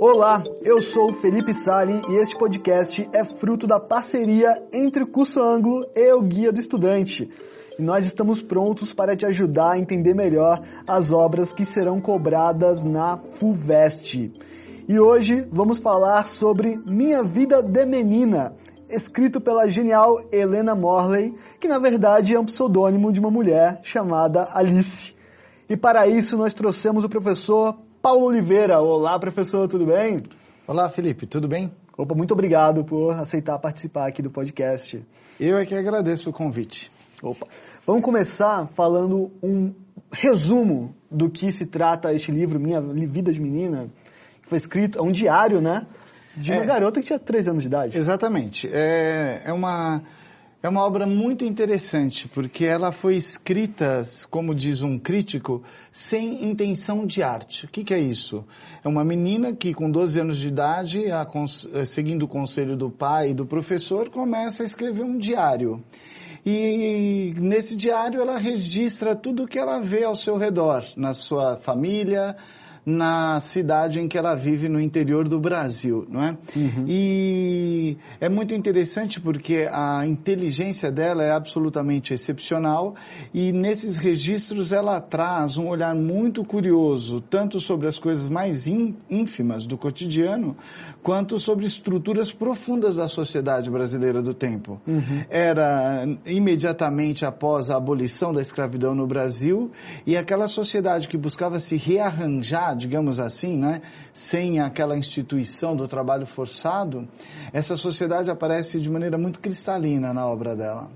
Olá, eu sou Felipe Sali e este podcast é fruto da parceria entre o Curso Ângulo e o Guia do Estudante. E nós estamos prontos para te ajudar a entender melhor as obras que serão cobradas na FUVEST. E hoje vamos falar sobre Minha Vida de Menina, escrito pela genial Helena Morley, que na verdade é um pseudônimo de uma mulher chamada Alice. E para isso nós trouxemos o professor Paulo Oliveira. Olá, professor, tudo bem? Olá, Felipe, tudo bem? Opa, muito obrigado por aceitar participar aqui do podcast. Eu é que agradeço o convite. Opa. Vamos começar falando um resumo do que se trata este livro, Minha Vida de Menina, que foi escrito, é um diário, né? De uma é, garota que tinha 13 anos de idade. Exatamente. É, é, uma, é uma obra muito interessante, porque ela foi escrita, como diz um crítico, sem intenção de arte. O que, que é isso? É uma menina que, com 12 anos de idade, a, seguindo o conselho do pai e do professor, começa a escrever um diário. E nesse diário ela registra tudo o que ela vê ao seu redor, na sua família, na cidade em que ela vive no interior do Brasil, não é? Uhum. E é muito interessante porque a inteligência dela é absolutamente excepcional e nesses registros ela traz um olhar muito curioso, tanto sobre as coisas mais ínfimas do cotidiano, quanto sobre estruturas profundas da sociedade brasileira do tempo. Uhum. Era imediatamente após a abolição da escravidão no Brasil e aquela sociedade que buscava se rearranjar digamos assim, né, sem aquela instituição do trabalho forçado, essa sociedade aparece de maneira muito cristalina na obra dela.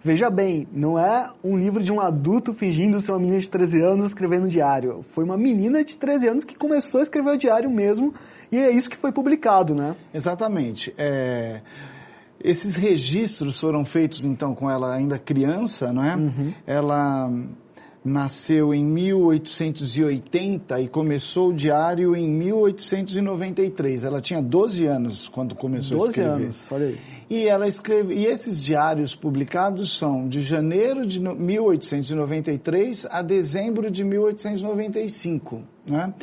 Veja bem, não é um livro de um adulto fingindo ser uma menina de 13 anos escrevendo um diário. Foi uma menina de 13 anos que começou a escrever o diário mesmo e é isso que foi publicado, né? Exatamente. É... Esses registros foram feitos então com ela ainda criança, não é? Uhum. Ela nasceu em 1880 e começou o diário em 1893. Ela tinha 12 anos quando começou a escrever. 12 anos, olha aí. E ela escreve, e esses diários publicados são de janeiro de 1893 a dezembro de 1895, né?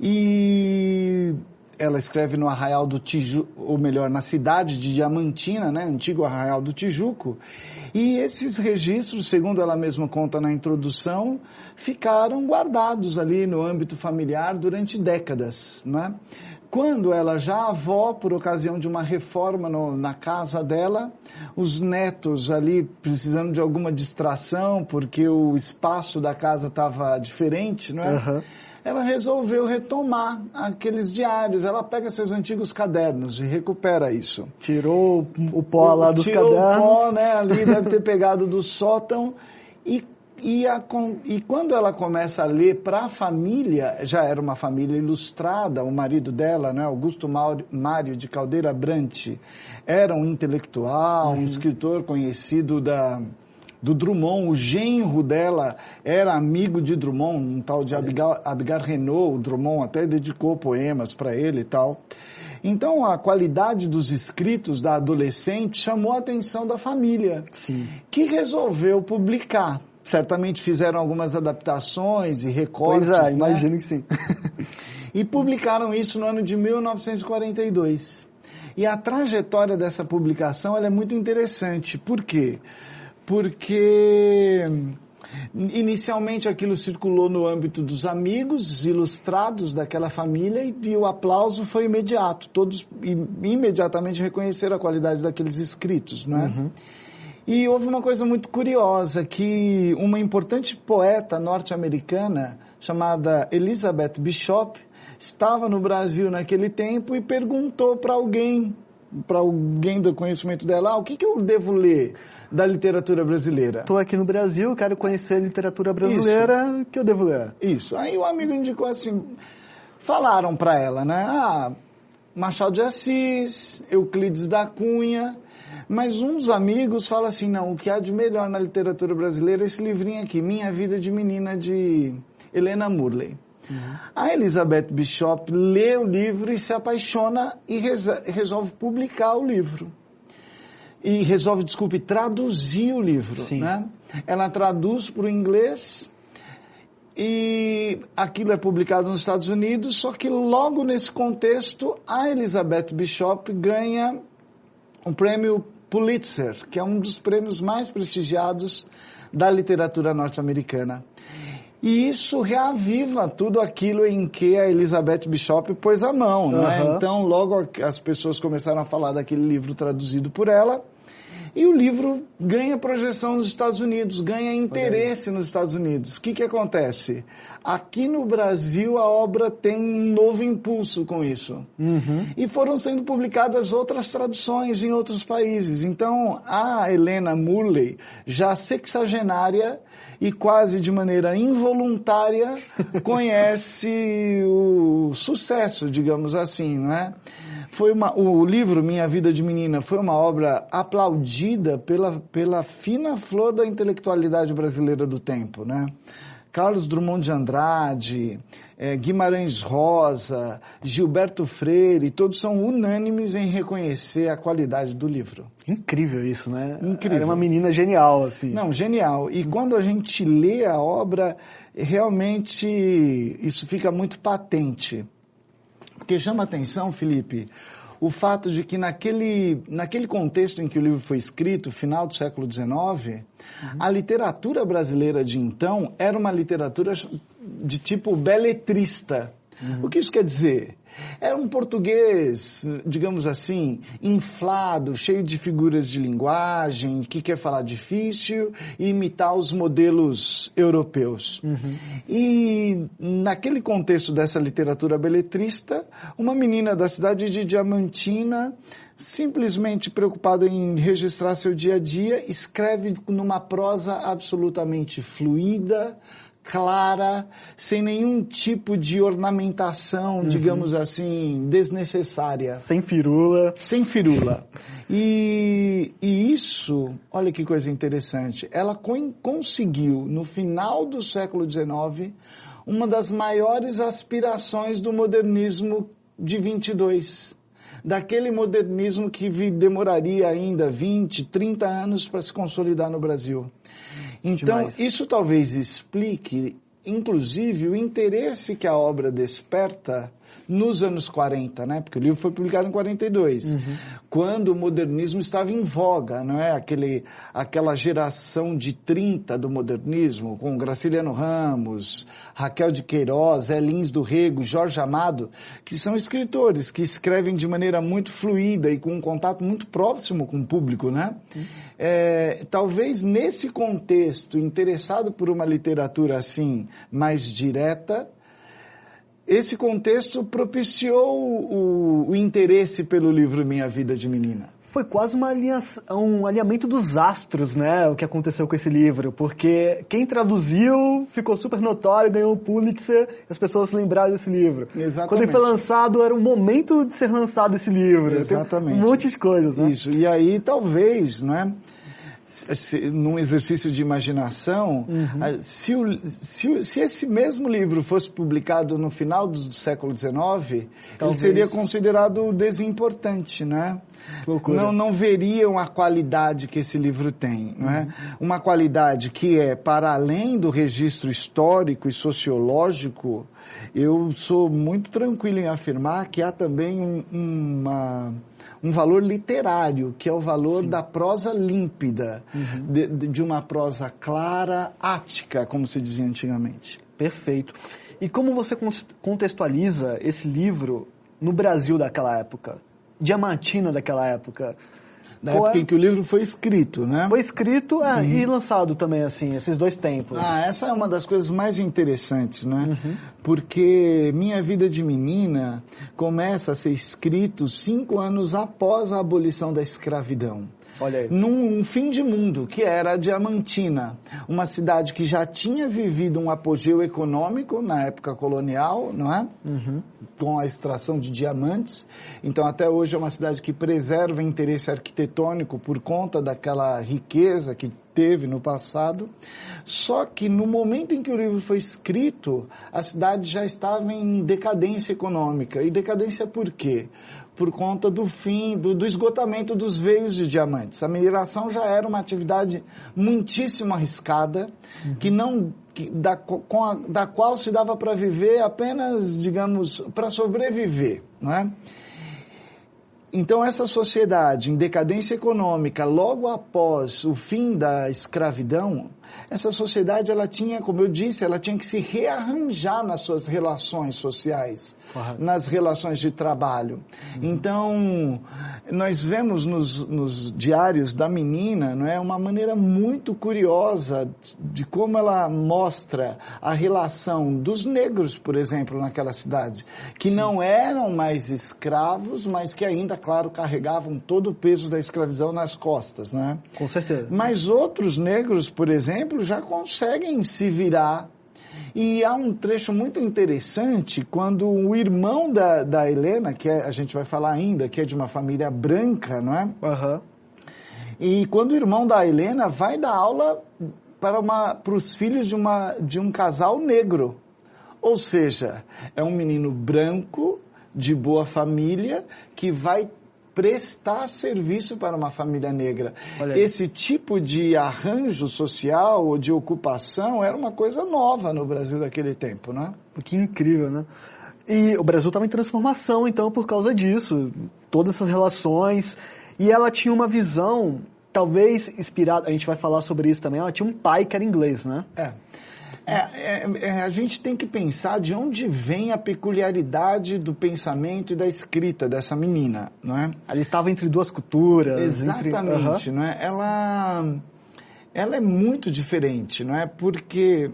E ela escreve no Arraial do Tijuco, ou melhor, na cidade de Diamantina, né, antigo Arraial do Tijuco. E esses registros, segundo ela mesma conta na introdução, ficaram guardados ali no âmbito familiar durante décadas, né? Quando ela já avó, por ocasião de uma reforma no, na casa dela, os netos ali precisando de alguma distração, porque o espaço da casa estava diferente, não é? Uhum ela resolveu retomar aqueles diários. Ela pega seus antigos cadernos e recupera isso. Tirou o pó lá dos tirou cadernos. Tirou o pó, né? Ali deve ter pegado do sótão e e, a, e, quando ela começa a ler para a família, já era uma família ilustrada, o marido dela, né, Augusto Mário de Caldeira Brante, era um intelectual, uhum. um escritor conhecido da, do Drummond, o genro dela era amigo de Drummond, um tal de Abigail, Abigail Renault, o Drummond até dedicou poemas para ele e tal. Então a qualidade dos escritos da adolescente chamou a atenção da família, Sim. que resolveu publicar. Certamente fizeram algumas adaptações e recortes. Pois é, né? imagino que sim. e publicaram isso no ano de 1942. E a trajetória dessa publicação é muito interessante. Por quê? porque inicialmente aquilo circulou no âmbito dos amigos ilustrados daquela família e, e o aplauso foi imediato. Todos imediatamente reconheceram a qualidade daqueles escritos, não é? Uhum. E houve uma coisa muito curiosa, que uma importante poeta norte-americana chamada Elizabeth Bishop estava no Brasil naquele tempo e perguntou para alguém para alguém do conhecimento dela, ah, o que, que eu devo ler da literatura brasileira? Estou aqui no Brasil, quero conhecer a literatura brasileira, o que eu devo ler? Isso. Aí o amigo indicou assim, falaram para ela, né? Ah, Machado de Assis, Euclides da Cunha, mas um dos amigos fala assim, não, o que há de melhor na literatura brasileira é esse livrinho aqui, Minha Vida de Menina, de Helena Murley. Uhum. A Elizabeth Bishop lê o livro e se apaixona e resolve publicar o livro. E resolve, desculpe, traduzir o livro. Né? Ela traduz para o inglês e aquilo é publicado nos Estados Unidos, só que logo nesse contexto, a Elizabeth Bishop ganha um prêmio Pulitzer, que é um dos prêmios mais prestigiados da literatura norte-americana. E isso reaviva tudo aquilo em que a Elizabeth Bishop pôs a mão, uhum. né? Então, logo as pessoas começaram a falar daquele livro traduzido por ela, e o livro ganha projeção nos Estados Unidos, ganha interesse nos Estados Unidos. O que, que acontece? Aqui no Brasil a obra tem um novo impulso com isso. Uhum. E foram sendo publicadas outras traduções em outros países. Então a Helena Murley, já sexagenária, e quase de maneira involuntária conhece o sucesso, digamos assim, né? Foi uma, o livro Minha Vida de Menina foi uma obra aplaudida pela, pela fina flor da intelectualidade brasileira do tempo, né? Carlos Drummond de Andrade, é, Guimarães Rosa, Gilberto Freire, todos são unânimes em reconhecer a qualidade do livro. Incrível isso, né? Incrível. Era uma menina genial, assim. Não, genial. E quando a gente lê a obra, realmente isso fica muito patente. Porque chama atenção, Felipe, o fato de que naquele, naquele contexto em que o livro foi escrito, final do século XIX, uhum. a literatura brasileira de então era uma literatura de tipo beletrista. Uhum. O que isso quer dizer? Era um português, digamos assim, inflado, cheio de figuras de linguagem, que quer falar difícil e imitar os modelos europeus. Uhum. E naquele contexto dessa literatura beletrista, uma menina da cidade de Diamantina simplesmente preocupada em registrar seu dia a dia, escreve numa prosa absolutamente fluida, clara, sem nenhum tipo de ornamentação, uhum. digamos assim, desnecessária. Sem firula. Sem firula. E, e isso, olha que coisa interessante, ela conseguiu, no final do século XIX, uma das maiores aspirações do modernismo de 22 daquele modernismo que demoraria ainda 20, 30 anos para se consolidar no Brasil. Então, Demais. isso talvez explique, inclusive, o interesse que a obra desperta nos anos 40, né? Porque o livro foi publicado em 42, uhum. Quando o modernismo estava em voga, não é? Aquele, aquela geração de 30 do modernismo, com Graciliano Ramos, Raquel de Queiroz, Elins do Rego, Jorge Amado, que são escritores que escrevem de maneira muito fluida e com um contato muito próximo com o público, né? Uhum. É, talvez nesse contexto, interessado por uma literatura assim mais direta, esse contexto propiciou o, o, interesse pelo livro Minha Vida de Menina. Foi quase uma um alinhamento dos astros, né? O que aconteceu com esse livro, porque quem traduziu ficou super notório, ganhou o Pulitzer, as pessoas se lembraram desse livro. Exatamente. Quando ele foi lançado, era o momento de ser lançado esse livro. Exatamente. Tem um monte de coisas, né? Isso. E aí, talvez, né? Num exercício de imaginação, uhum. se, o, se, se, esse mesmo livro fosse publicado no final do, do século XIX, ele seria considerado desimportante, né? Não, não veriam a qualidade que esse livro tem, é? Uhum. Uma qualidade que é para além do registro histórico e sociológico. Eu sou muito tranquilo em afirmar que há também um, uma um valor literário, que é o valor Sim. da prosa límpida, uhum. de, de uma prosa clara, ática, como se dizia antigamente. Perfeito. E como você contextualiza esse livro no Brasil daquela época? Diamantina daquela época? Na época é? em que o livro foi escrito, né? Foi escrito é, uhum. e lançado também, assim, esses dois tempos. Ah, essa é uma das coisas mais interessantes, né? Uhum. Porque Minha Vida de Menina começa a ser escrito cinco anos após a abolição da escravidão. Num fim de mundo, que era Diamantina, uma cidade que já tinha vivido um apogeu econômico na época colonial, não é? Uhum. Com a extração de diamantes. Então, até hoje é uma cidade que preserva interesse arquitetônico por conta daquela riqueza que teve no passado. Só que no momento em que o livro foi escrito, a cidade já estava em decadência econômica. E decadência por quê? Por conta do fim, do, do esgotamento dos veios de diamantes. A mineração já era uma atividade muitíssimo arriscada, uhum. que não que, da, a, da qual se dava para viver apenas, digamos, para sobreviver, não é? Então, essa sociedade em decadência econômica, logo após o fim da escravidão, essa sociedade ela tinha, como eu disse, ela tinha que se rearranjar nas suas relações sociais, Correto. nas relações de trabalho. Uhum. Então, nós vemos nos, nos, diários da menina, não é, uma maneira muito curiosa de como ela mostra a relação dos negros, por exemplo, naquela cidade, que Sim. não eram mais escravos, mas que ainda, claro, carregavam todo o peso da escravidão nas costas, não é? Com certeza. Mas outros negros, por exemplo, já conseguem se virar. E há um trecho muito interessante quando o irmão da, da Helena, que é, a gente vai falar ainda, que é de uma família branca, não é? Uhum. E quando o irmão da Helena vai dar aula para, uma, para os filhos de, uma, de um casal negro. Ou seja, é um menino branco, de boa família, que vai prestar serviço para uma família negra. Esse tipo de arranjo social ou de ocupação era uma coisa nova no Brasil daquele tempo, né? Que incrível, né? E o Brasil estava em transformação, então, por causa disso. Todas essas relações. E ela tinha uma visão, talvez inspirada, a gente vai falar sobre isso também, ela tinha um pai que era inglês, né? É. É, é, é, a gente tem que pensar de onde vem a peculiaridade do pensamento e da escrita dessa menina, não é? Ela estava entre duas culturas. Exatamente, entre... não é? Ela, ela é muito diferente, não é? Porque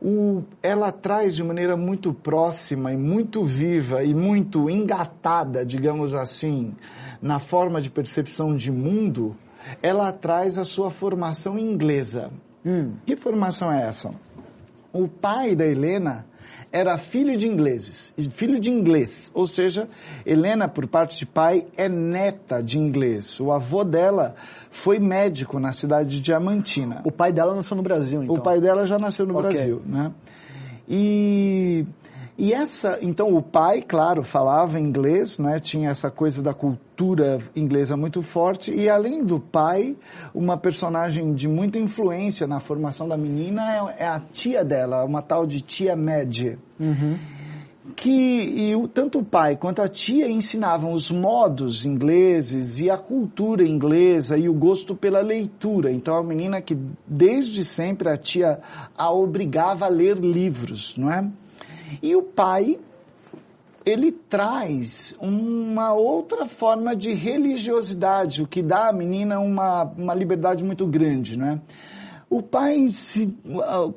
o, ela traz de maneira muito próxima e muito viva e muito engatada, digamos assim, na forma de percepção de mundo, ela traz a sua formação inglesa. Hum. Que formação é essa? O pai da Helena era filho de ingleses, filho de inglês, ou seja, Helena, por parte de pai, é neta de inglês. O avô dela foi médico na cidade de Diamantina. O pai dela nasceu no Brasil, então? O pai dela já nasceu no okay. Brasil, né? E e essa, então o pai, claro, falava inglês, né? Tinha essa coisa da cultura inglesa muito forte e além do pai, uma personagem de muita influência na formação da menina é, é a tia dela, uma tal de tia Madge. Uhum. Que o, tanto o pai quanto a tia ensinavam os modos ingleses e a cultura inglesa e o gosto pela leitura. Então a menina que desde sempre a tia a obrigava a ler livros, não é? E o pai, ele traz uma outra forma de religiosidade, o que dá à menina uma, uma liberdade muito grande, não é? O pai, se,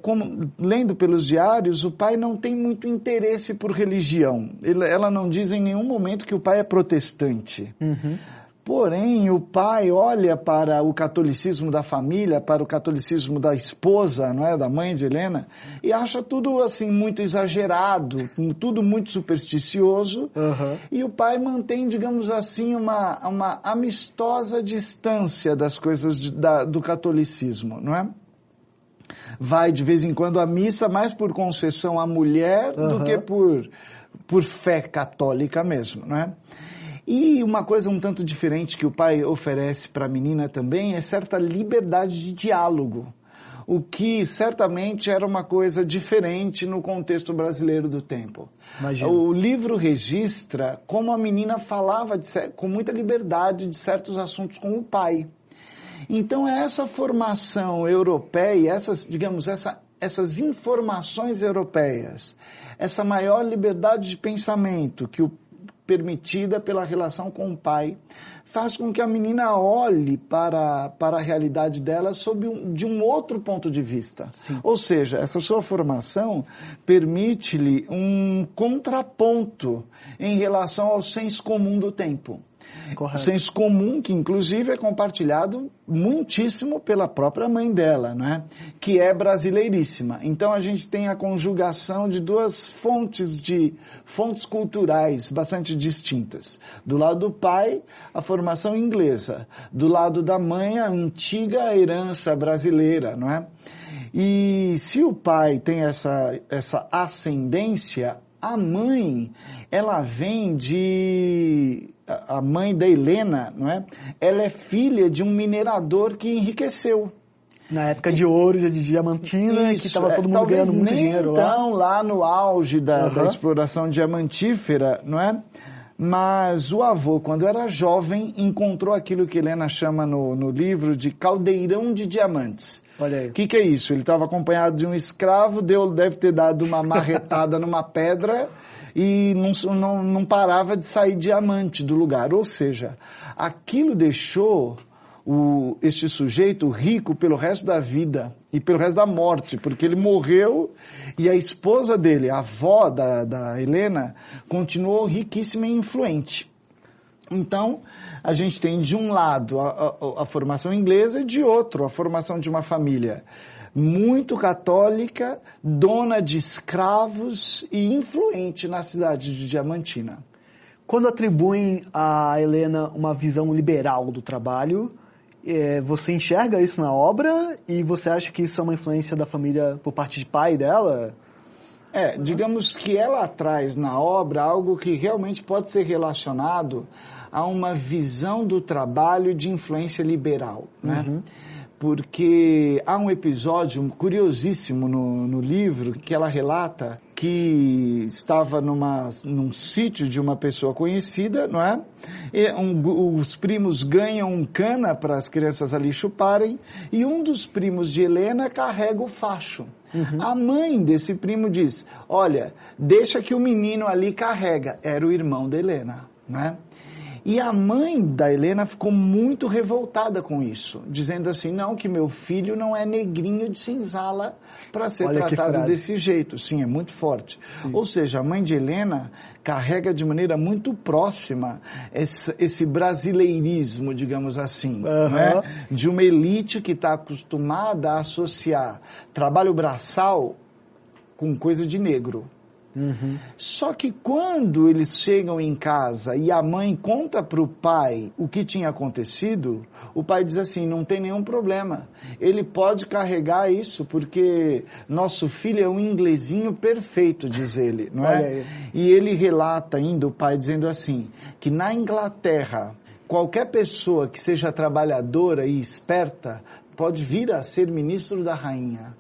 como, lendo pelos diários, o pai não tem muito interesse por religião. Ela não diz em nenhum momento que o pai é protestante. Uhum. Porém, o pai olha para o catolicismo da família, para o catolicismo da esposa, não é, da mãe de Helena, e acha tudo assim muito exagerado, tudo muito supersticioso. Uhum. E o pai mantém, digamos assim, uma, uma amistosa distância das coisas de, da, do catolicismo, não é? Vai de vez em quando à missa, mais por concessão à mulher uhum. do que por, por fé católica mesmo, não é? E uma coisa um tanto diferente que o pai oferece para a menina também é certa liberdade de diálogo, o que certamente era uma coisa diferente no contexto brasileiro do tempo. Imagina. O livro registra como a menina falava de, com muita liberdade de certos assuntos com o pai. Então é essa formação europeia, essas, digamos, essa, essas informações europeias, essa maior liberdade de pensamento que o permitida pela relação com o pai, faz com que a menina olhe para, para a realidade dela sob um, de um outro ponto de vista. Sim. Ou seja, essa sua formação permite-lhe um contraponto em relação ao senso comum do tempo. Correto. Senso comum que, inclusive, é compartilhado muitíssimo pela própria mãe dela, não é? que é brasileiríssima. Então, a gente tem a conjugação de duas fontes de fontes culturais bastante distintas. Do lado do pai, a formação inglesa. Do lado da mãe, a antiga herança brasileira, não é? E se o pai tem essa, essa ascendência, a mãe, ela vem de a mãe da Helena, não é? Ela é filha de um minerador que enriqueceu. Na época de ouro, de diamantina, Isso, que estava é, todo mundo talvez ganhando muito dinheiro lá. então, lá no auge da, da Aham. exploração diamantífera, não é? Mas o avô, quando era jovem, encontrou aquilo que Helena chama no, no livro de caldeirão de diamantes. Olha aí. O que, que é isso? Ele estava acompanhado de um escravo, deu, deve ter dado uma marretada numa pedra e não, não, não parava de sair diamante do lugar. Ou seja, aquilo deixou o, este sujeito rico pelo resto da vida e pelo resto da morte, porque ele morreu e a esposa dele, a avó da, da Helena, continuou riquíssima e influente. Então, a gente tem de um lado a, a- a formação inglesa e de outro a formação de uma família muito católica, dona de escravos e influente na cidade de Diamantina. Quando atribuem a Helena uma visão liberal do trabalho, eh, você enxerga isso na obra e você acha que isso é uma influência da família por parte de pai dela? É, digamos que ela traz na obra algo que realmente pode ser relacionado a uma visão do trabalho de influência liberal, né? Uhum. Porque há um episódio curiosíssimo no, no livro que ela relata que estava numa, num sítio de uma pessoa conhecida, não é? E um- os primos ganham um cana para as crianças ali chuparem e um dos primos de Helena carrega o facho. A mãe desse primo diz: Olha, deixa que o menino ali carrega. Era o irmão da Helena, né? E a mãe da Helena ficou muito revoltada com isso, dizendo assim: não, que meu filho não é negrinho de cinzala para ser Olha tratado desse jeito. Sim, é muito forte. Ou seja, a mãe de Helena carrega de maneira muito próxima esse, esse brasileirismo, digamos assim, Aham. né? de uma elite que está acostumada a associar trabalho braçal com coisa de negro. Uhum. Só que quando eles chegam em casa e a mãe conta para o pai o que tinha acontecido, o pai diz assim: não tem nenhum problema. Ele pode carregar isso porque nosso filho é um inglesinho perfeito, diz ele, não é? E ele relata ainda o pai dizendo assim: que na Inglaterra qualquer pessoa que seja trabalhadora e esperta pode vir a ser ministro da rainha.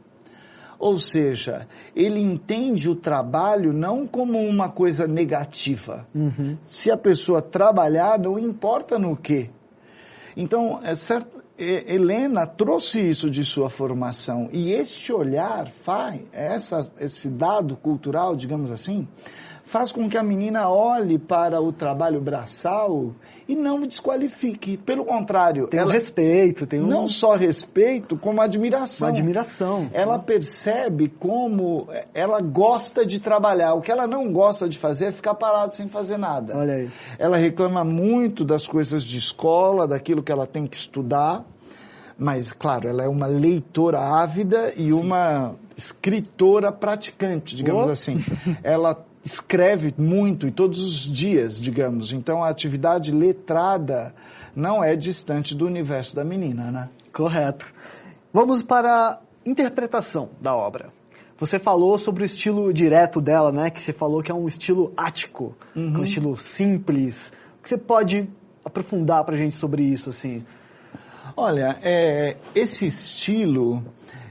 Ou seja, ele entende o trabalho não como uma coisa negativa. Uhum. Se a pessoa trabalhar, não importa no quê. Então, é certo, Helena trouxe isso de sua formação. E este olhar faz, essa, esse dado cultural, digamos assim, faz com que a menina olhe para o trabalho braçal e não o desqualifique. Pelo contrário, Tem um ela respeito, tem um- não só respeito, como admiração. uma admiração. Ela percebe como ela gosta de trabalhar. O que ela não gosta de fazer é ficar parada sem fazer nada. Olha aí. Ela reclama muito das coisas de escola, daquilo que ela tem que estudar. Mas, claro, ela é uma leitora ávida e uma escritora praticante, digamos Oh. assim. Ela escreve muito e todos os dias, digamos. Então, a atividade letrada não é distante do universo da menina, né? Correto. Vamos para a interpretação da obra. Você falou sobre o estilo direto dela, né? Que você falou que é um estilo ático, Uhum. um estilo simples. O que você pode aprofundar pra gente sobre isso, assim? Olha, é, esse estilo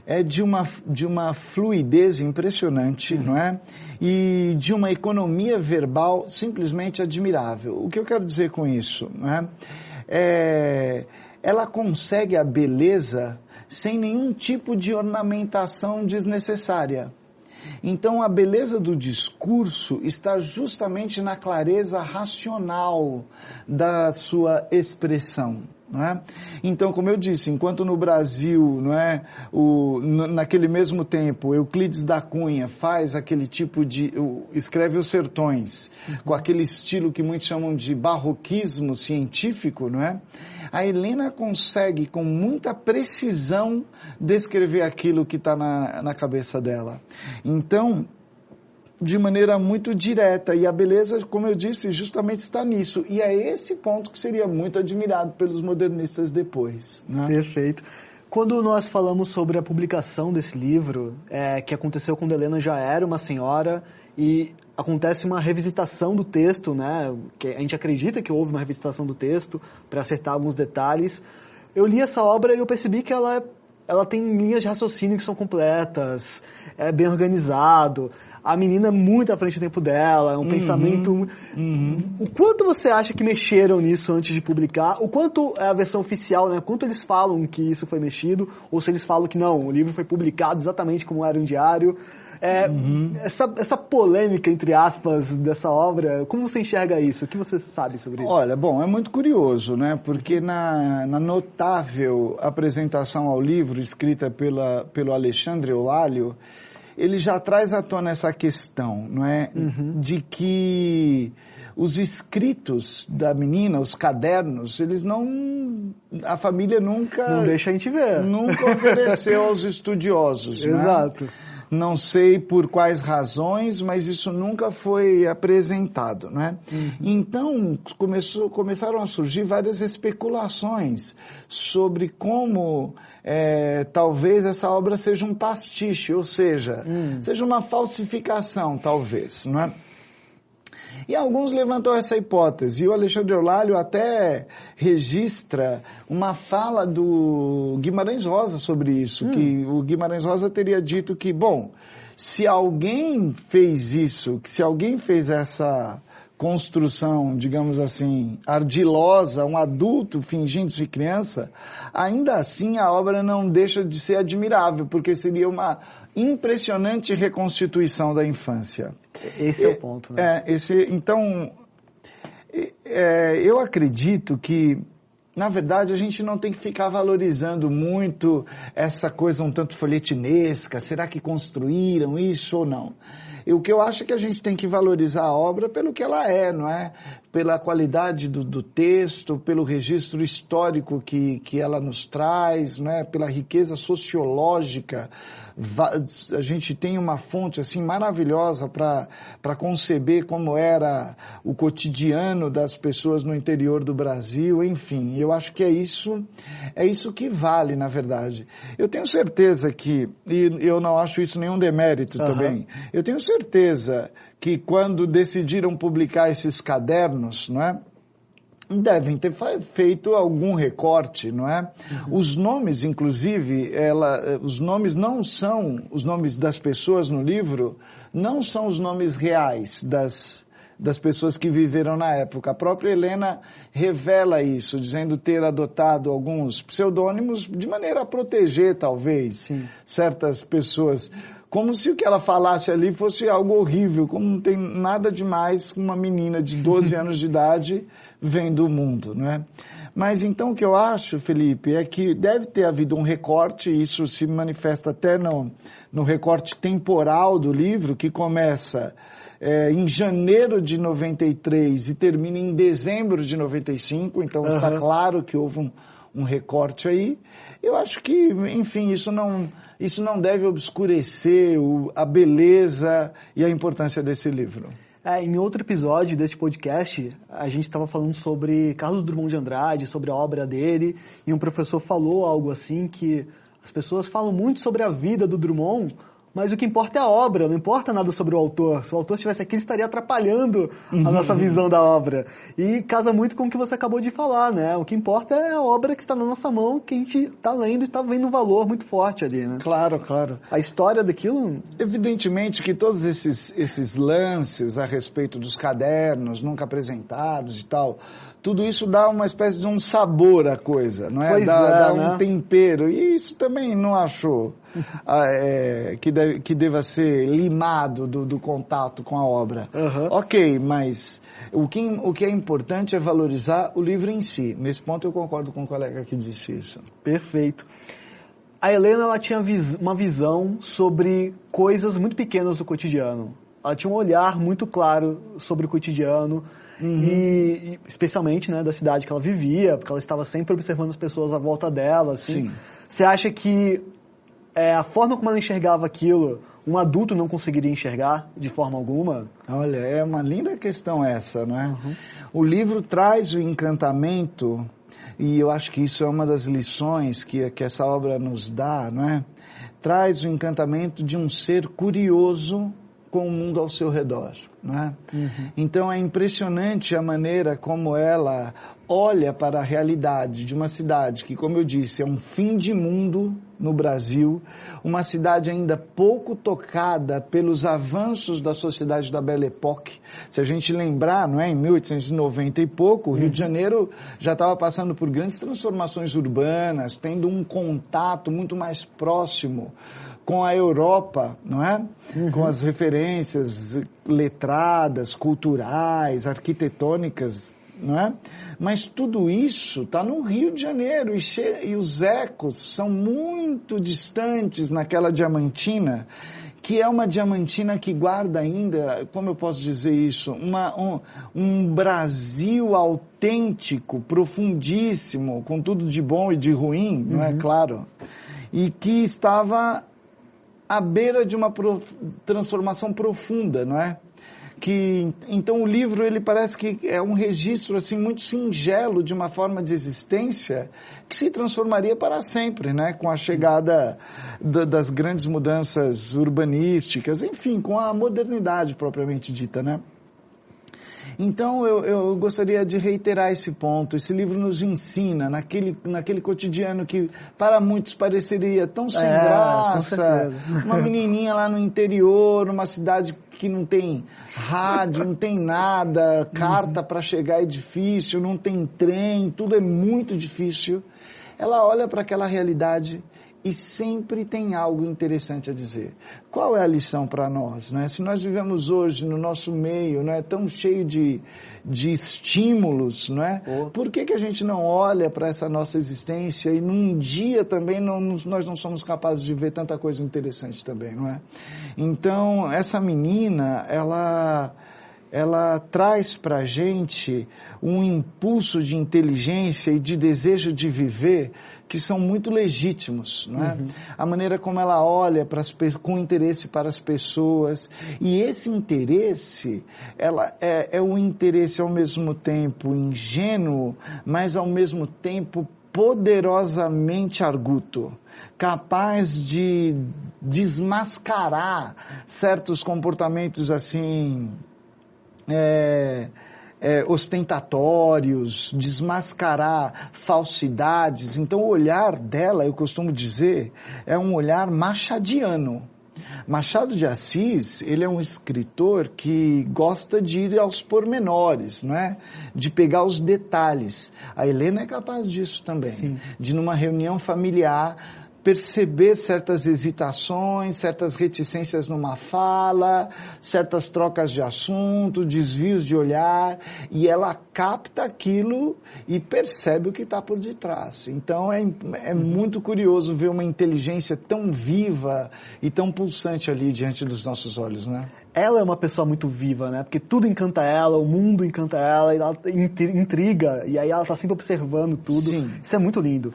é de uma, de uma fluidez impressionante, não é? E de uma economia verbal simplesmente admirável. O que eu quero dizer com isso? Não é? É, ela consegue a beleza sem nenhum tipo de ornamentação desnecessária. Então, a beleza do discurso está justamente na clareza racional da sua expressão. É? Então, como eu disse, enquanto no Brasil, não é, o, naquele mesmo tempo, Euclides da Cunha faz aquele tipo de. O, escreve os sertões, uhum. com aquele estilo que muitos chamam de barroquismo científico, não é? A Helena consegue, com muita precisão, descrever aquilo que está na, na cabeça dela. Então, de maneira muito direta. E a beleza, como eu disse, justamente está nisso. E é esse ponto que seria muito admirado pelos modernistas depois. Né? Perfeito. Quando nós falamos sobre a publicação desse livro, é, que aconteceu quando Helena já era uma senhora e acontece uma revisitação do texto, né? Que a gente acredita que houve uma revisitação do texto para acertar alguns detalhes. Eu li essa obra e eu percebi que ela, ela tem linhas de raciocínio que são completas, é bem organizado a menina é muito à frente do tempo dela, é um uhum, pensamento. Uhum. O quanto você acha que mexeram nisso antes de publicar? O quanto é a versão oficial, né? Quanto eles falam que isso foi mexido? Ou se eles falam que não, o livro foi publicado exatamente como era um diário? É, uhum. essa, essa polêmica, entre aspas, dessa obra, como você enxerga isso? O que você sabe sobre isso? Olha, bom, é muito curioso, né? Porque na, na notável apresentação ao livro, escrita pela, pelo Alexandre Eulálio, ele já traz à tona essa questão, não é? Uhum. De que os escritos da menina, os cadernos, eles não. A família nunca. Não deixa a gente ver. Nunca ofereceu aos estudiosos. Exato. Não, sei por quais razões, mas isso nunca foi apresentado, né? Uhum. Então começou, começaram a surgir várias especulações sobre como é, talvez essa obra seja um pastiche, ou seja, hum. seja uma falsificação, talvez, não é? E alguns levantam essa hipótese, e o Alexandre Eulálio até registra uma fala do Guimarães Rosa sobre isso, hum. que o Guimarães Rosa teria dito que, bom, se alguém fez isso, que se alguém fez essa construção, digamos assim, ardilosa, um adulto fingindo-se criança, ainda assim a obra não deixa de ser admirável, porque seria uma impressionante reconstituição da infância. Esse é, é o ponto, né? É, esse, então, é, eu acredito que na verdade, a gente não tem que ficar valorizando muito essa coisa um tanto folhetinesca. Será que construíram isso ou não? E o que eu acho é que a gente tem que valorizar a obra pelo que ela é, não é? Pela qualidade do, do texto, pelo registro histórico que, que ela nos traz, não é? Pela riqueza sociológica a gente tem uma fonte assim maravilhosa para conceber como era o cotidiano das pessoas no interior do Brasil, enfim, eu acho que é isso, é isso que vale, na verdade. Eu tenho certeza que, e eu não acho isso nenhum demérito uhum. também, eu tenho certeza que quando decidiram publicar esses cadernos, não é? devem ter feito algum recorte, não é? Uhum. Os nomes, inclusive, ela, os nomes não são os nomes das pessoas no livro, não são os nomes reais das das pessoas que viveram na época. A própria Helena revela isso, dizendo ter adotado alguns pseudônimos de maneira a proteger, talvez, Sim. certas pessoas como se o que ela falasse ali fosse algo horrível, como não tem nada demais com uma menina de 12 anos de idade vendo o mundo, não é? Mas então o que eu acho, Felipe, é que deve ter havido um recorte, isso se manifesta até no, no recorte temporal do livro, que começa é, em janeiro de 93 e termina em dezembro de 95, então uhum. está claro que houve um, um recorte aí. Eu acho que, enfim, isso não, isso não deve obscurecer o, a beleza e a importância desse livro. É, em outro episódio deste podcast, a gente estava falando sobre Carlos Drummond de Andrade, sobre a obra dele, e um professor falou algo assim que as pessoas falam muito sobre a vida do Drummond, mas o que importa é a obra, não importa nada sobre o autor. Se o autor estivesse aqui, ele estaria atrapalhando a uhum. nossa visão da obra. E casa muito com o que você acabou de falar, né? O que importa é a obra que está na nossa mão, que a gente está lendo e está vendo um valor muito forte ali, né? Claro, claro. A história daquilo... Evidentemente que todos esses, esses lances a respeito dos cadernos nunca apresentados e tal, tudo isso dá uma espécie de um sabor à coisa, não é? Pois dá, é, dá né? um tempero. E isso também não acho é, que, deve, que deva ser limado do, do contato com a obra. Uhum. Ok, mas o que, o que é importante é valorizar o livro em si. Nesse ponto eu concordo com o colega que disse isso. Perfeito. A Helena ela tinha uma visão sobre coisas muito pequenas do cotidiano. Ela tinha um olhar muito claro sobre o cotidiano uhum. e, especialmente, né, da cidade que ela vivia, porque ela estava sempre observando as pessoas à volta dela. Assim. Sim. Você acha que é, a forma como ela enxergava aquilo, um adulto não conseguiria enxergar de forma alguma? Olha, é uma linda questão essa, não é? Uhum. O livro traz o encantamento e eu acho que isso é uma das lições que, que essa obra nos dá, não é? Traz o encantamento de um ser curioso com o mundo ao seu redor. É? Uhum. Então é impressionante a maneira como ela olha para a realidade de uma cidade que, como eu disse, é um fim de mundo no Brasil, uma cidade ainda pouco tocada pelos avanços da sociedade da Belle Époque. Se a gente lembrar, não é, em 1890 e pouco, o Rio de uhum. Janeiro já estava passando por grandes transformações urbanas, tendo um contato muito mais próximo com a Europa, não é? Uhum. Com as referências letradas, culturais, arquitetônicas, não é? Mas tudo isso está no Rio de Janeiro e, e os ecos são muito distantes naquela diamantina que é uma diamantina que guarda ainda, como eu posso dizer isso, uma, um, um, Brasil autêntico, profundíssimo, com tudo de bom e de ruim, uhum. não é uhum. claro? E que estava à beira de uma transformação profunda, não é? Que, então o livro ele parece que é um registro assim muito singelo de uma forma de existência que se transformaria para sempre, né? Com a chegada da, das grandes mudanças urbanísticas, enfim, com a modernidade propriamente dita, né? Então eu, eu gostaria de reiterar esse ponto. Esse livro nos ensina naquele, naquele cotidiano que para muitos pareceria tão sem é, graça. Uma menininha lá no interior, numa cidade que não tem rádio, não tem nada, carta para chegar é difícil, não tem trem, tudo é muito difícil. Ela olha para aquela realidade e sempre tem algo interessante a dizer. Qual é a lição para nós? Né? Se nós vivemos hoje no nosso meio, não é tão cheio de, de estímulos, não é? Oh. Por que, que a gente não olha para essa nossa existência e num dia também não, nós não somos capazes de ver tanta coisa interessante também, não é? Então essa menina, ela ela traz para a gente um impulso de inteligência e de desejo de viver que são muito legítimos, não é? Uhum. A maneira como ela olha para as, com interesse para as pessoas e esse interesse, ela é, é um interesse ao mesmo tempo ingênuo, mas ao mesmo tempo poderosamente arguto, capaz de desmascarar certos comportamentos assim é, é, ostentatórios, desmascarar falsidades. Então, o olhar dela, eu costumo dizer, é um olhar machadiano. Machado de Assis, ele é um escritor que gosta de ir aos pormenores, não é? De pegar os detalhes. A Helena é capaz disso também. Sim. De numa reunião familiar perceber certas hesitações, certas reticências numa fala, certas trocas de assunto, desvios de olhar, e ela capta aquilo e percebe o que está por detrás. Então é, é muito curioso ver uma inteligência tão viva e tão pulsante ali diante dos nossos olhos, né? Ela é uma pessoa muito viva, né? Porque tudo encanta ela, o mundo encanta ela, e ela intriga, e aí ela está sempre observando tudo. Sim. Isso é muito lindo.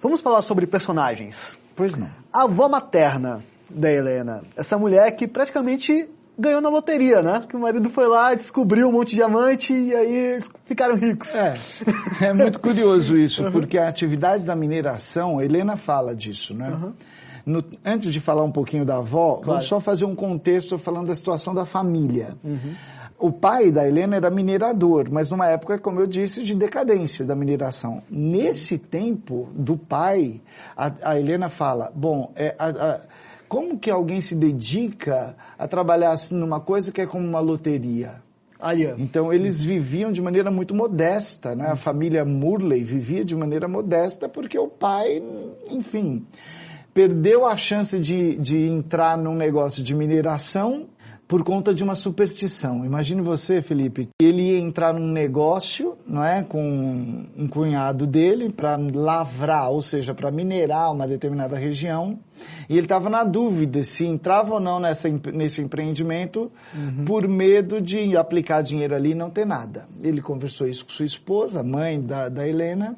Vamos falar sobre personagens. Pois não. A avó materna da Helena. Essa mulher que praticamente ganhou na loteria, né? Que o marido foi lá, descobriu um monte de diamante e aí ficaram ricos. É, é muito curioso isso, uhum. porque a atividade da mineração, a Helena fala disso, né? Uhum. No, antes de falar um pouquinho da avó, claro. vamos só fazer um contexto falando da situação da família. Uhum. O pai da Helena era minerador, mas numa época, como eu disse, de decadência da mineração. Nesse tempo do pai, a, a Helena fala: bom, é, a, a, como que alguém se dedica a trabalhar assim numa coisa que é como uma loteria? Então eles viviam de maneira muito modesta, né? A família Murley vivia de maneira modesta porque o pai, enfim, perdeu a chance de, de entrar num negócio de mineração por conta de uma superstição. Imagine você, Felipe, ele ia entrar num negócio, não é, com um cunhado dele para lavrar, ou seja, para minerar uma determinada região, e ele estava na dúvida se entrava ou não nessa, nesse empreendimento uhum. por medo de aplicar dinheiro ali e não ter nada. Ele conversou isso com sua esposa, mãe da, da Helena,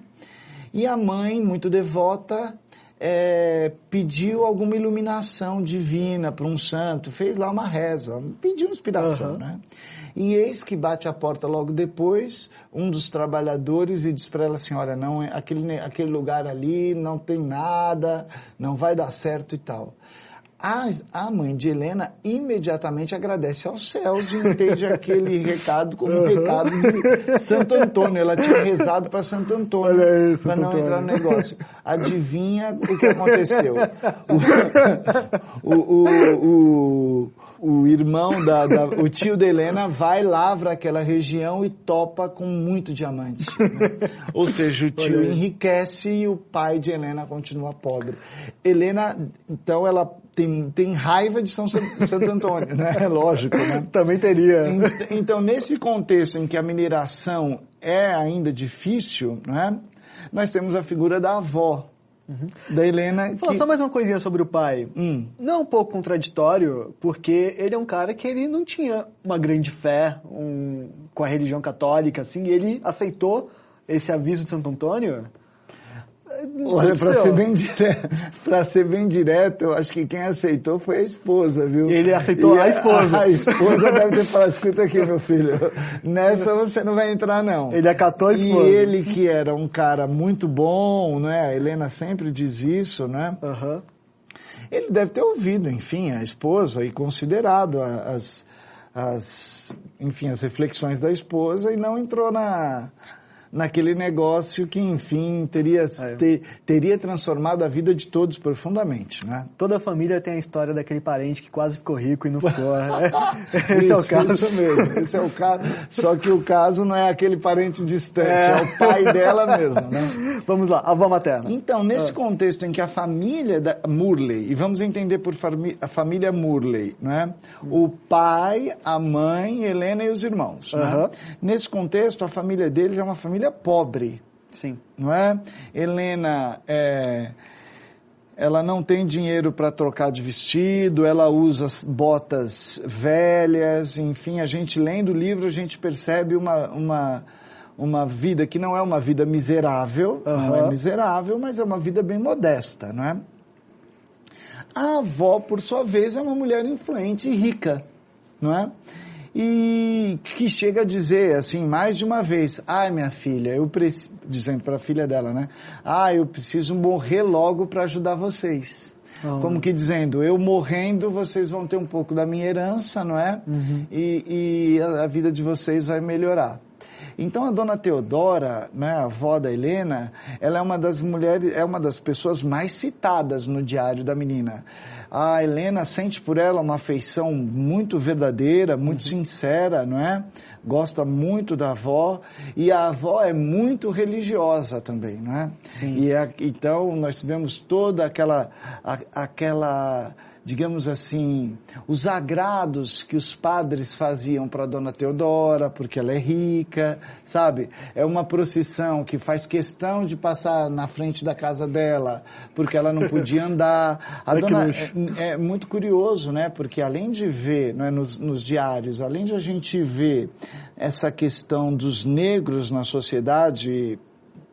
e a mãe, muito devota, é, pediu alguma iluminação divina para um santo, fez lá uma reza, pediu inspiração, uhum. né? E eis que bate a porta logo depois um dos trabalhadores e diz para ela assim, olha, não, aquele, aquele lugar ali não tem nada, não vai dar certo e tal. A, a mãe de Helena imediatamente agradece aos céus e entende aquele recado como um recado de Santo Antônio. Ela tinha rezado para Santo Antônio para não Antônio. entrar no negócio. Adivinha o que aconteceu? O, o, o, o irmão, da, da, o tio da Helena vai, lavra aquela região e topa com muito diamante. Né? Ou seja, o tio enriquece e o pai de Helena continua pobre. Helena, então, ela tem, tem raiva de São Santo Antônio, né? Lógico, né? Também teria. Então, nesse contexto em que a mineração é ainda difícil, né? Nós temos a figura da avó, Uhum. Da Helena. Fala que... só mais uma coisinha sobre o pai. Hum. Não é um pouco contraditório, porque ele é um cara que ele não tinha uma grande fé um, com a religião católica, assim, e ele aceitou esse aviso de Santo Antônio Olha, para ser, bem direto, pra ser bem direto, eu acho que quem aceitou foi a esposa, viu? Ele aceitou e a, a esposa. A, a esposa deve ter falado, escuta aqui, meu filho, nessa você não vai entrar, não. Ele acatou a esposa. E ele, que era um cara muito bom, né? A Helena sempre diz isso, né? Uhum. Ele deve ter ouvido, enfim, a esposa e considerado as, as, enfim, as reflexões da esposa e não entrou na naquele negócio que, enfim, teria, é. ter, teria transformado a vida de todos profundamente, né? Toda família tem a história daquele parente que quase ficou rico e não ficou. Né? Esse isso, é o caso. Isso mesmo, esse é o caso. Só que o caso não é aquele parente distante, é, é o pai dela mesmo, né? Vamos lá, avó materna. Então, nesse ah. contexto em que a família da Murley, e vamos entender por a família Murley, né? O pai, a mãe, Helena e os irmãos. Né? Nesse contexto, a família deles é uma família família pobre. Sim. Não é? Helena é, ela não tem dinheiro para trocar de vestido, ela usa botas velhas, enfim, a gente lendo o livro a gente percebe uma, uma, uma vida que não é uma vida miserável, uhum. não é miserável, mas é uma vida bem modesta, não é? A avó, por sua vez, é uma mulher influente e rica, não é? E que chega a dizer assim mais de uma vez, ai minha filha, eu preciso, dizendo para a filha dela, né? Ah, eu preciso morrer logo para ajudar vocês. Oh. Como que dizendo, eu morrendo, vocês vão ter um pouco da minha herança, não é? Uhum. E, e a, a vida de vocês vai melhorar. Então a dona Teodora, né, a avó da Helena, ela é uma das mulheres, é uma das pessoas mais citadas no diário da menina. A Helena sente por ela uma afeição muito verdadeira, muito uhum. sincera, não é? Gosta muito da avó e a avó é muito religiosa também, não é? Sim. E a, então nós tivemos toda aquela a, aquela digamos assim, os agrados que os padres faziam para Dona Teodora, porque ela é rica, sabe? É uma procissão que faz questão de passar na frente da casa dela, porque ela não podia andar. A dona, é, é, muito curioso, né? Porque além de ver né, nos, nos diários, além de a gente ver essa questão dos negros na sociedade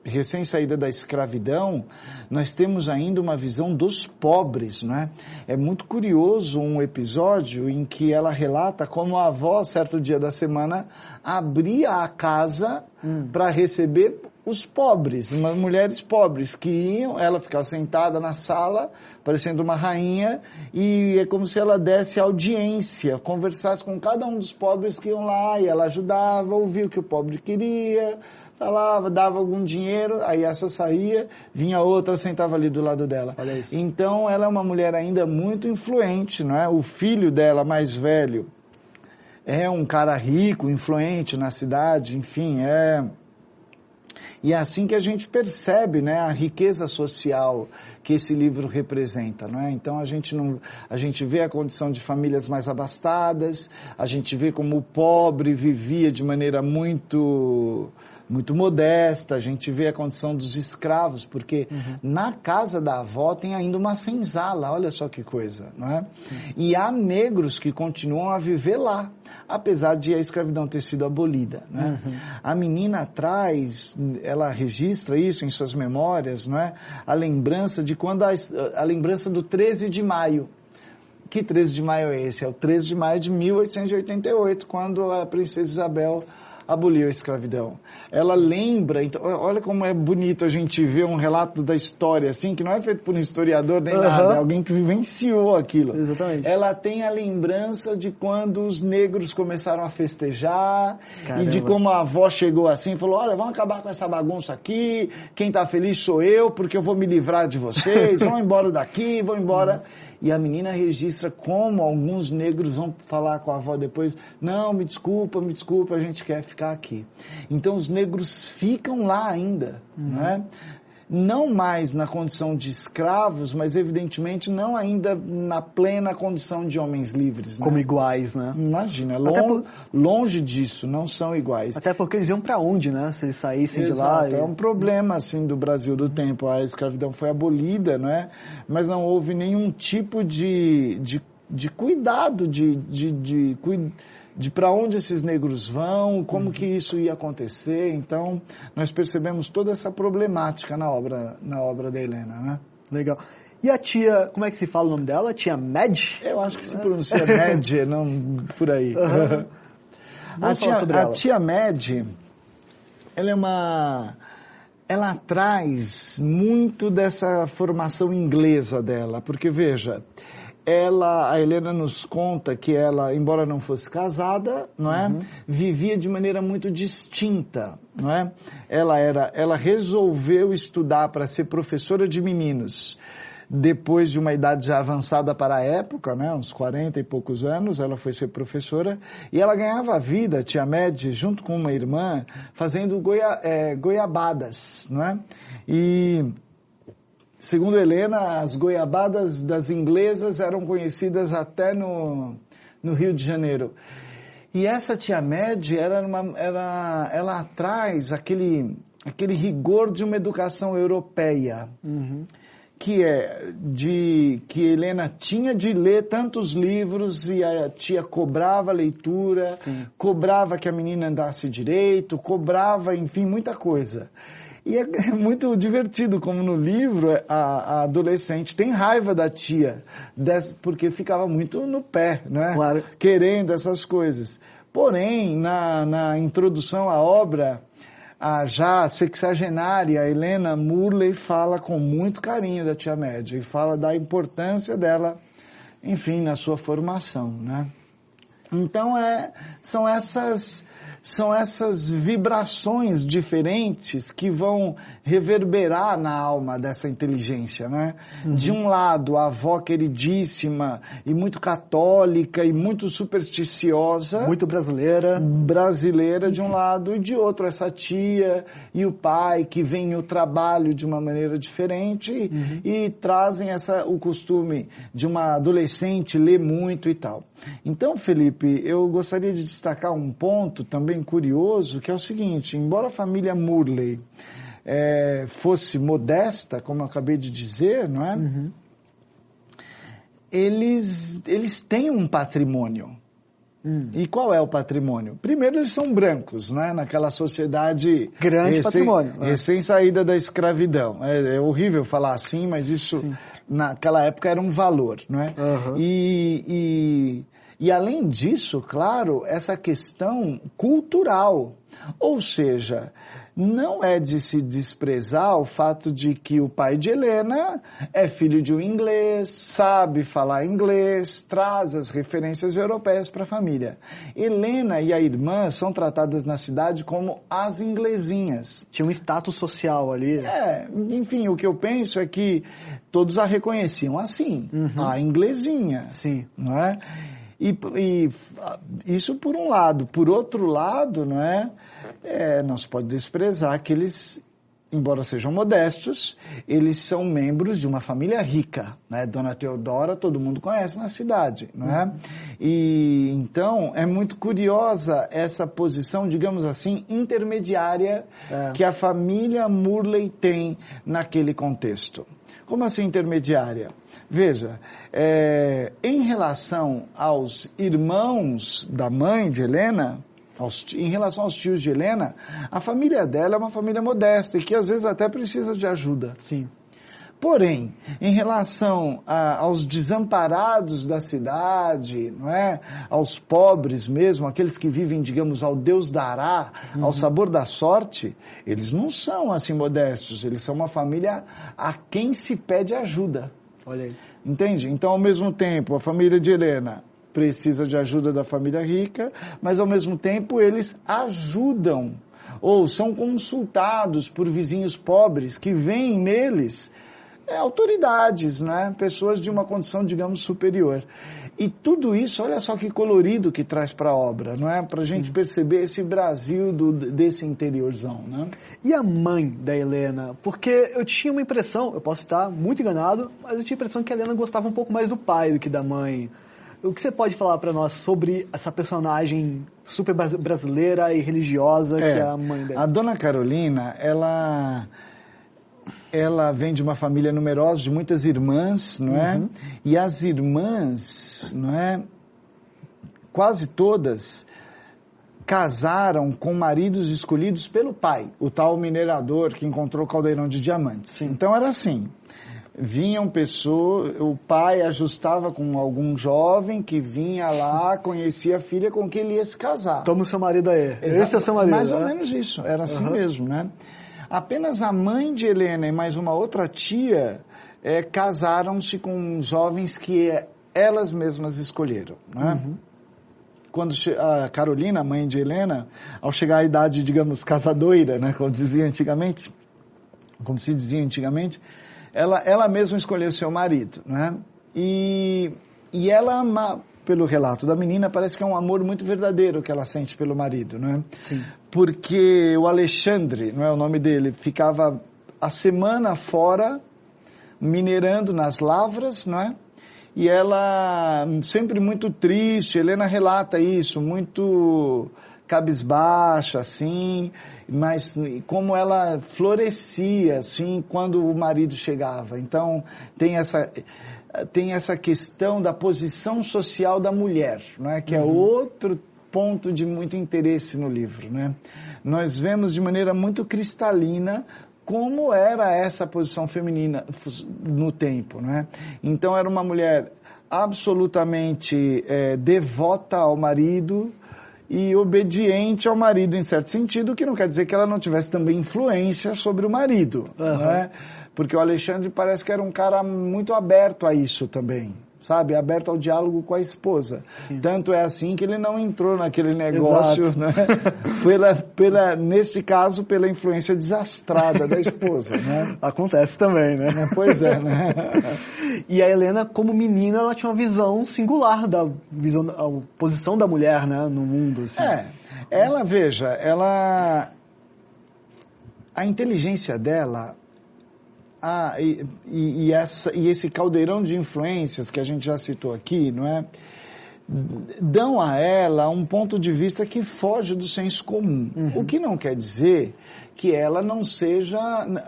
recém-saída da escravidão, nós temos ainda uma visão dos pobres, não é? É muito curioso um episódio em que ela relata como a avó, certo dia da semana, abria a casa hum. para receber os pobres, umas mulheres pobres que iam, ela ficava sentada na sala, parecendo uma rainha, e é como se ela desse audiência, conversasse com cada um dos pobres que iam lá, e ela ajudava, ouvia o que o pobre queria, falava, dava algum dinheiro, aí essa saía, vinha outra, sentava ali do lado dela. Então ela é uma mulher ainda muito influente, não é? O filho dela mais velho é um cara rico, influente na cidade, enfim, é E é assim que a gente percebe né, a riqueza social que esse livro representa. Não é? Então a gente, não, a gente vê a condição de famílias mais abastadas, a gente vê como o pobre vivia de maneira muito muito modesta, a gente vê a condição dos escravos, porque uhum. na casa da avó tem ainda uma senzala, olha só que coisa, não é? Uhum. E há negros que continuam a viver lá, apesar de a escravidão ter sido abolida, né? Uhum. A menina traz, ela registra isso em suas memórias, não é? A lembrança de quando a, a lembrança do 13 de maio, que 13 de maio é esse? É o 13 de maio de 1888, quando a princesa Isabel aboliu a escravidão. Ela lembra, então, olha como é bonito a gente ver um relato da história, assim, que não é feito por um historiador nem uhum. nada, é alguém que vivenciou aquilo. Exatamente. Ela tem a lembrança de quando os negros começaram a festejar Caramba. e de como a avó chegou assim e falou: olha, vamos acabar com essa bagunça aqui, quem está feliz sou eu, porque eu vou me livrar de vocês, vão embora daqui, vão embora. Uhum. E a menina registra como alguns negros vão falar com a avó depois: não, me desculpa, me desculpa, a gente quer ficar aqui. Então os negros ficam lá ainda, uhum. né? Não mais na condição de escravos, mas evidentemente não ainda na plena condição de homens livres. Né? Como iguais, né? Imagina, longe, por... longe disso, não são iguais. Até porque eles iam para onde, né? Se eles saíssem Exato, de lá. É um problema, assim, do Brasil do tempo. A escravidão foi abolida, não é? Mas não houve nenhum tipo de, de, de cuidado, de, de, de, de para onde esses negros vão, como uhum. que isso ia acontecer. Então, nós percebemos toda essa problemática na obra, na obra da Helena, né? Legal. E a tia, como é que se fala o nome dela? Tia Mad? Eu acho que se pronuncia Mad, não por aí. Uhum. a, tia, a tia Mad, ela é uma ela traz muito dessa formação inglesa dela, porque veja, ela, a Helena nos conta que ela, embora não fosse casada, não é, uhum. vivia de maneira muito distinta, não é? Ela era, ela resolveu estudar para ser professora de meninos. Depois de uma idade já avançada para a época, né, uns 40 e poucos anos, ela foi ser professora e ela ganhava a vida, tia Med, junto com uma irmã, fazendo goia, é, goiabadas, não é? E Segundo Helena, as goiabadas das inglesas eram conhecidas até no, no Rio de Janeiro. E essa tia Med, era uma, era, ela traz aquele, aquele rigor de uma educação europeia. Uhum. Que é de que Helena tinha de ler tantos livros e a tia cobrava a leitura, Sim. cobrava que a menina andasse direito, cobrava, enfim, muita coisa. E é, é muito divertido, como no livro, a, a adolescente tem raiva da tia, desse, porque ficava muito no pé, né? Claro. Querendo essas coisas. Porém, na, na introdução à obra, a já sexagenária Helena Murley fala com muito carinho da tia Média e fala da importância dela, enfim, na sua formação, né? Então, é, são essas são essas vibrações diferentes que vão reverberar na alma dessa inteligência, né? Uhum. De um lado, a avó queridíssima e muito católica e muito supersticiosa. Muito brasileira. Brasileira de um lado e de outro, essa tia e o pai que veem o trabalho de uma maneira diferente uhum. e trazem essa, o costume de uma adolescente ler muito e tal. Então, Felipe, eu gostaria de destacar um ponto também também curioso, que é o seguinte, embora a família Murley é, fosse modesta, como eu acabei de dizer, não é? Uhum. Eles, eles têm um patrimônio. Hum. E qual é o patrimônio? Primeiro, eles são brancos, né? naquela sociedade. Grande recém, patrimônio. É. Recém saída da escravidão. É, é, horrível falar assim, mas isso Sim. naquela época era um valor. Não é? Uhum. E, e e além disso, claro, essa questão cultural. Ou seja, não é de se desprezar o fato de que o pai de Helena é filho de um inglês, sabe falar inglês, traz as referências europeias para a família. Helena e a irmã são tratadas na cidade como as inglesinhas. Tinha um status social ali. É, enfim, o que eu penso é que todos a reconheciam assim, uhum. a inglesinha. Sim. Não é? E, e, isso por um lado. Por outro lado, não é, é não se pode desprezar que eles embora sejam modestos, eles são membros de uma família rica, né? Dona Teodora todo mundo conhece na cidade, não é? E então é muito curiosa essa posição, digamos assim, intermediária é. que a família Murley tem naquele contexto. Como assim intermediária? Veja, é, em relação aos irmãos da mãe de Helena, aos, em relação aos tios de Helena, a família dela é uma família modesta e que às vezes até precisa de ajuda. Sim. Porém, em relação a, aos desamparados da cidade, não é? aos pobres mesmo, aqueles que vivem, digamos, ao Deus dará, uhum. ao sabor da sorte, eles não são assim modestos, eles são uma família a quem se pede ajuda. Olha aí. Entende? Então, ao mesmo tempo, a família de Helena precisa de ajuda da família rica, mas ao mesmo tempo eles ajudam ou são consultados por vizinhos pobres que veem neles autoridades, né? pessoas de uma condição, digamos, superior. E tudo isso, olha só que colorido que traz para a obra, não é? Para a gente perceber esse Brasil do, desse interiorzão, né? E a mãe da Helena? Porque eu tinha uma impressão, eu posso estar muito enganado, mas eu tinha a impressão que a Helena gostava um pouco mais do pai do que da mãe. O que você pode falar para nós sobre essa personagem super brasileira e religiosa é, que é a mãe dela? A Dona Carolina, ela ela vem de uma família numerosa, de muitas irmãs, não é? Uhum. E as irmãs, não é? Quase todas casaram com maridos escolhidos pelo pai, o tal minerador que encontrou o caldeirão de diamantes. Sim. Então era assim vinham pessoas, o pai ajustava com algum jovem que vinha lá, conhecia a filha com quem ele ia se casar. Toma o seu marido aí. Exato. Esse é seu marido. Mais né? ou menos isso, era assim uhum. mesmo, né? Apenas a mãe de Helena e mais uma outra tia é, casaram-se com jovens que elas mesmas escolheram, né? Uhum. Quando a Carolina, a mãe de Helena, ao chegar à idade, digamos, casadoira, né, como dizia antigamente, como se dizia antigamente, ela, ela mesma escolheu seu marido, né? E, e ela ama, pelo relato da menina, parece que é um amor muito verdadeiro que ela sente pelo marido, né? Sim. Porque o Alexandre, não é o nome dele, ficava a semana fora minerando nas lavras, não é? E ela sempre muito triste, Helena relata isso, muito cabisbaixa, assim, mas como ela florescia, assim, quando o marido chegava. Então, tem essa, tem essa questão da posição social da mulher, não é? que é uhum. outro ponto de muito interesse no livro. Né? Nós vemos de maneira muito cristalina como era essa posição feminina no tempo. Né? Então, era uma mulher absolutamente é, devota ao marido, e obediente ao marido em certo sentido, que não quer dizer que ela não tivesse também influência sobre o marido, uhum. né? Porque o Alexandre parece que era um cara muito aberto a isso também sabe, aberto ao diálogo com a esposa. Sim. Tanto é assim que ele não entrou naquele negócio, Exato. né? pela, pela, neste caso, pela influência desastrada da esposa, né? Acontece também, né? É, pois é, né? e a Helena, como menina, ela tinha uma visão singular da visão, da posição da mulher, né, no mundo, assim. É, ela, veja, ela... A inteligência dela ah, e, e, essa, e esse caldeirão de influências que a gente já citou aqui, não é? Dão a ela um ponto de vista que foge do senso comum. Uhum. O que não quer dizer que ela não seja,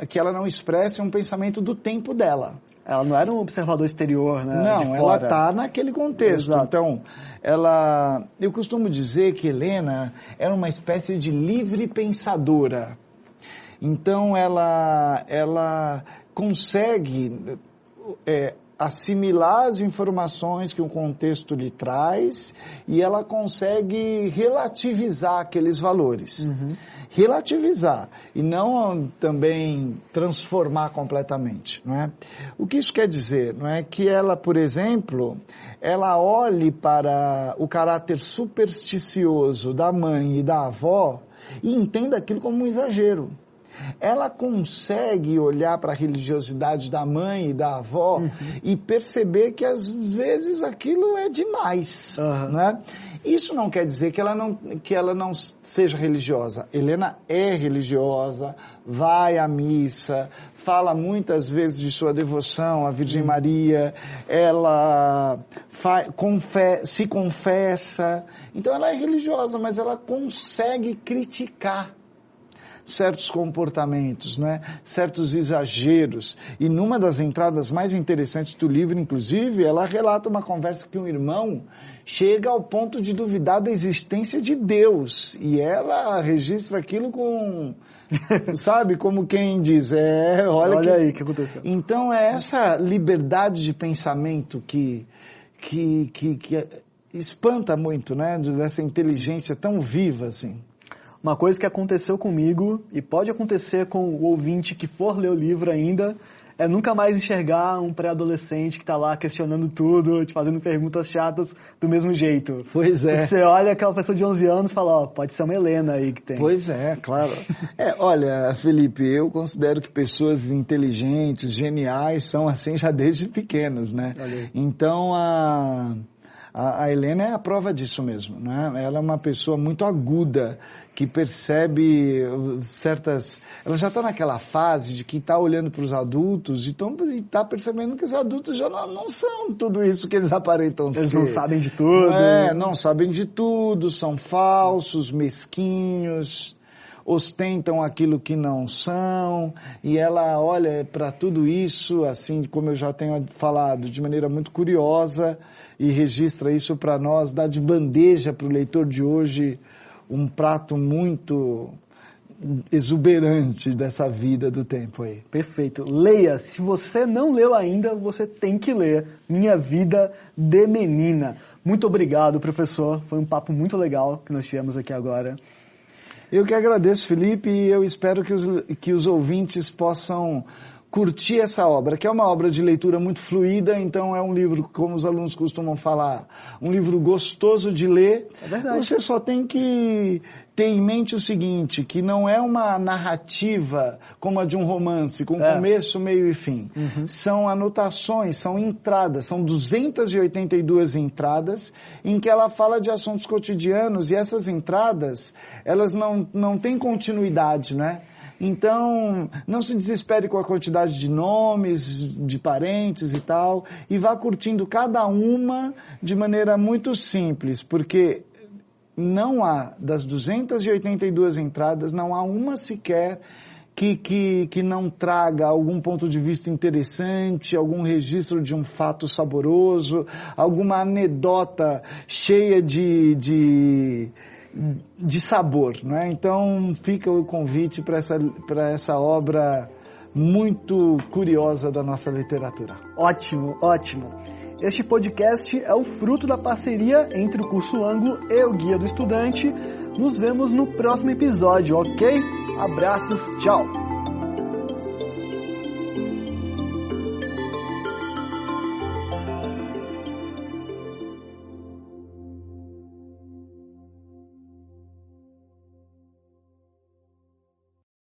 que ela não expresse um pensamento do tempo dela. Ela não era um observador exterior, né? Não, ela está naquele contexto. Exato. Então, ela, eu costumo dizer que Helena era uma espécie de livre pensadora. Então, ela, ela consegue é, assimilar as informações que o contexto lhe traz e ela consegue relativizar aqueles valores. Uhum. Relativizar e não também transformar completamente, não é? O que isso quer dizer, não é que ela, por exemplo, ela olhe para o caráter supersticioso da mãe e da avó e entenda aquilo como um exagero. Ela consegue olhar para a religiosidade da mãe e da avó uhum. e perceber que às vezes aquilo é demais, uhum. né? Isso não quer dizer que ela não, que ela não seja religiosa. Helena é religiosa, vai à missa, fala muitas vezes de sua devoção à Virgem Maria, ela confe se confessa. Então ela é religiosa, mas ela consegue criticar certos comportamentos, não é? certos exageros. E numa das entradas mais interessantes do livro, inclusive, ela relata uma conversa que um irmão chega ao ponto de duvidar da existência de Deus. E ela registra aquilo com. Sabe, como quem diz, é, olha, olha que... aí o que aconteceu. Então é essa liberdade de pensamento que, que, que, que espanta muito, né? Dessa inteligência tão viva, assim. Uma coisa que aconteceu comigo, e pode acontecer com o ouvinte que for ler o livro ainda, é nunca mais enxergar um pré-adolescente que está lá questionando tudo, te fazendo perguntas chatas do mesmo jeito. Pois é. Você olha aquela pessoa de 11 anos e fala, ó, pode ser uma Helena aí que tem. Pois é, claro. é, olha, Felipe, eu considero que pessoas inteligentes, geniais, são assim já desde pequenos, né? Então, a... A, a, Helena é a prova disso mesmo, né? Ela é uma pessoa muito aguda, que percebe certas... Ela já está naquela fase de que está olhando para os adultos e está percebendo que os adultos já não, não, são tudo isso que eles aparentam eles ser. Eles não sabem de tudo. É, não sabem de tudo, são falsos, mesquinhos ostentam aquilo que não são, e ela olha para tudo isso, assim como eu já tenho falado, de maneira muito curiosa, e registra isso para nós, dá de bandeja para o leitor de hoje um prato muito exuberante dessa vida do tempo aí. Perfeito. Leia. Se você não leu ainda, você tem que ler Minha Vida de Menina. Muito obrigado, professor. Foi um papo muito legal que nós tivemos aqui agora. Eu que agradeço, Felipe, e eu espero que os, que os ouvintes possam curtir essa obra, que é uma obra de leitura muito fluida, então é um livro, como os alunos costumam falar, um livro gostoso de ler. É verdade. Você só tem que ter em mente o seguinte, que não é uma narrativa como a de um romance, com é. começo, meio e fim. Uhum. São anotações, são entradas, são 282 entradas em que ela fala de assuntos cotidianos e essas entradas, elas não, não têm continuidade, né? Então, não se desespere com a quantidade de nomes, de parentes e tal, e vá curtindo cada uma de maneira muito simples, porque não há, das 282 entradas, não há uma sequer que, que, que não traga algum ponto de vista interessante, algum registro de um fato saboroso, alguma anedota cheia de, de de sabor, não é? Então fica o convite para essa, essa obra muito curiosa da nossa literatura. Ótimo, ótimo. Este podcast é o fruto da parceria entre o curso Anglo e o Guia do Estudante. Nos vemos no próximo episódio, ok? Abraços, tchau!